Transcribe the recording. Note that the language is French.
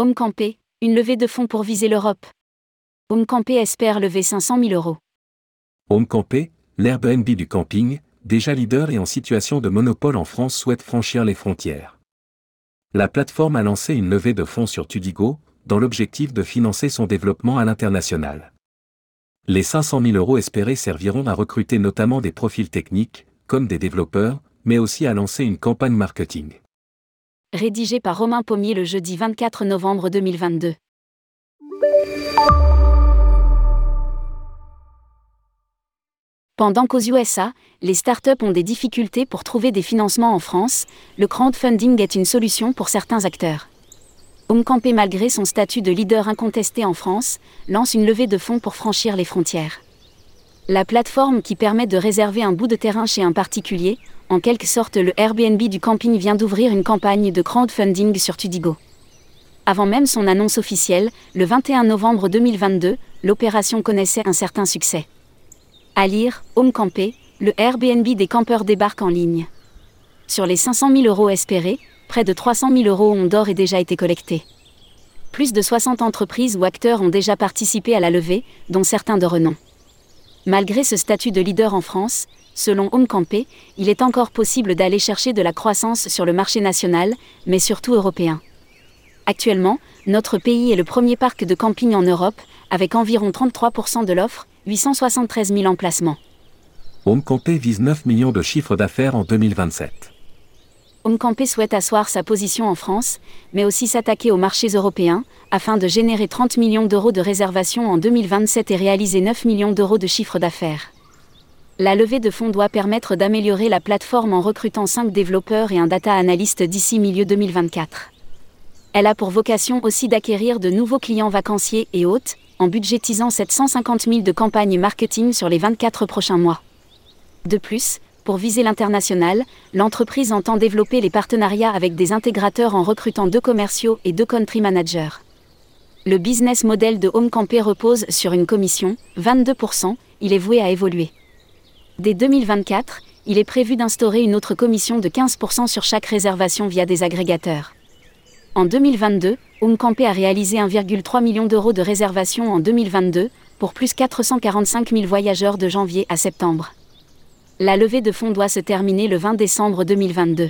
Home Campé, une levée de fonds pour viser l'Europe. Home Campé espère lever 500 000 euros. Home Campé, l'Airbnb du camping, déjà leader et en situation de monopole en France souhaite franchir les frontières. La plateforme a lancé une levée de fonds sur Tudigo, dans l'objectif de financer son développement à l'international. Les 500 000 euros espérés serviront à recruter notamment des profils techniques, comme des développeurs, mais aussi à lancer une campagne marketing. Rédigé par Romain Pommier le jeudi 24 novembre 2022. Pendant qu'aux USA, les startups ont des difficultés pour trouver des financements en France, le crowdfunding est une solution pour certains acteurs. Homecampé, malgré son statut de leader incontesté en France, lance une levée de fonds pour franchir les frontières. La plateforme qui permet de réserver un bout de terrain chez un particulier, en quelque sorte le Airbnb du camping vient d'ouvrir une campagne de crowdfunding sur Tudigo. Avant même son annonce officielle, le 21 novembre 2022, l'opération connaissait un certain succès. À lire, Home Campé, le Airbnb des campeurs débarque en ligne. Sur les 500 000 euros espérés, près de 300 000 euros ont d'or et déjà été collectés. Plus de 60 entreprises ou acteurs ont déjà participé à la levée, dont certains de renom. Malgré ce statut de leader en France, selon Home Campé, il est encore possible d'aller chercher de la croissance sur le marché national, mais surtout européen. Actuellement, notre pays est le premier parc de camping en Europe, avec environ 33% de l'offre, 873 000 emplacements. Home Campé vise 9 millions de chiffres d'affaires en 2027. Home Campé souhaite asseoir sa position en France, mais aussi s'attaquer aux marchés européens, afin de générer 30 millions d'euros de réservations en 2027 et réaliser 9 millions d'euros de chiffre d'affaires. La levée de fonds doit permettre d'améliorer la plateforme en recrutant 5 développeurs et un data analyst d'ici milieu 2024. Elle a pour vocation aussi d'acquérir de nouveaux clients vacanciers et hôtes, en budgétisant 750 000 de campagnes marketing sur les 24 prochains mois. De plus, pour viser l'international, l'entreprise entend développer les partenariats avec des intégrateurs en recrutant deux commerciaux et deux country managers. Le business model de Home Campé repose sur une commission, 22%, il est voué à évoluer. Dès 2024, il est prévu d'instaurer une autre commission de 15% sur chaque réservation via des agrégateurs. En 2022, Campé a réalisé 1,3 million d'euros de réservations en 2022, pour plus 445 000 voyageurs de janvier à septembre. La levée de fonds doit se terminer le 20 décembre 2022.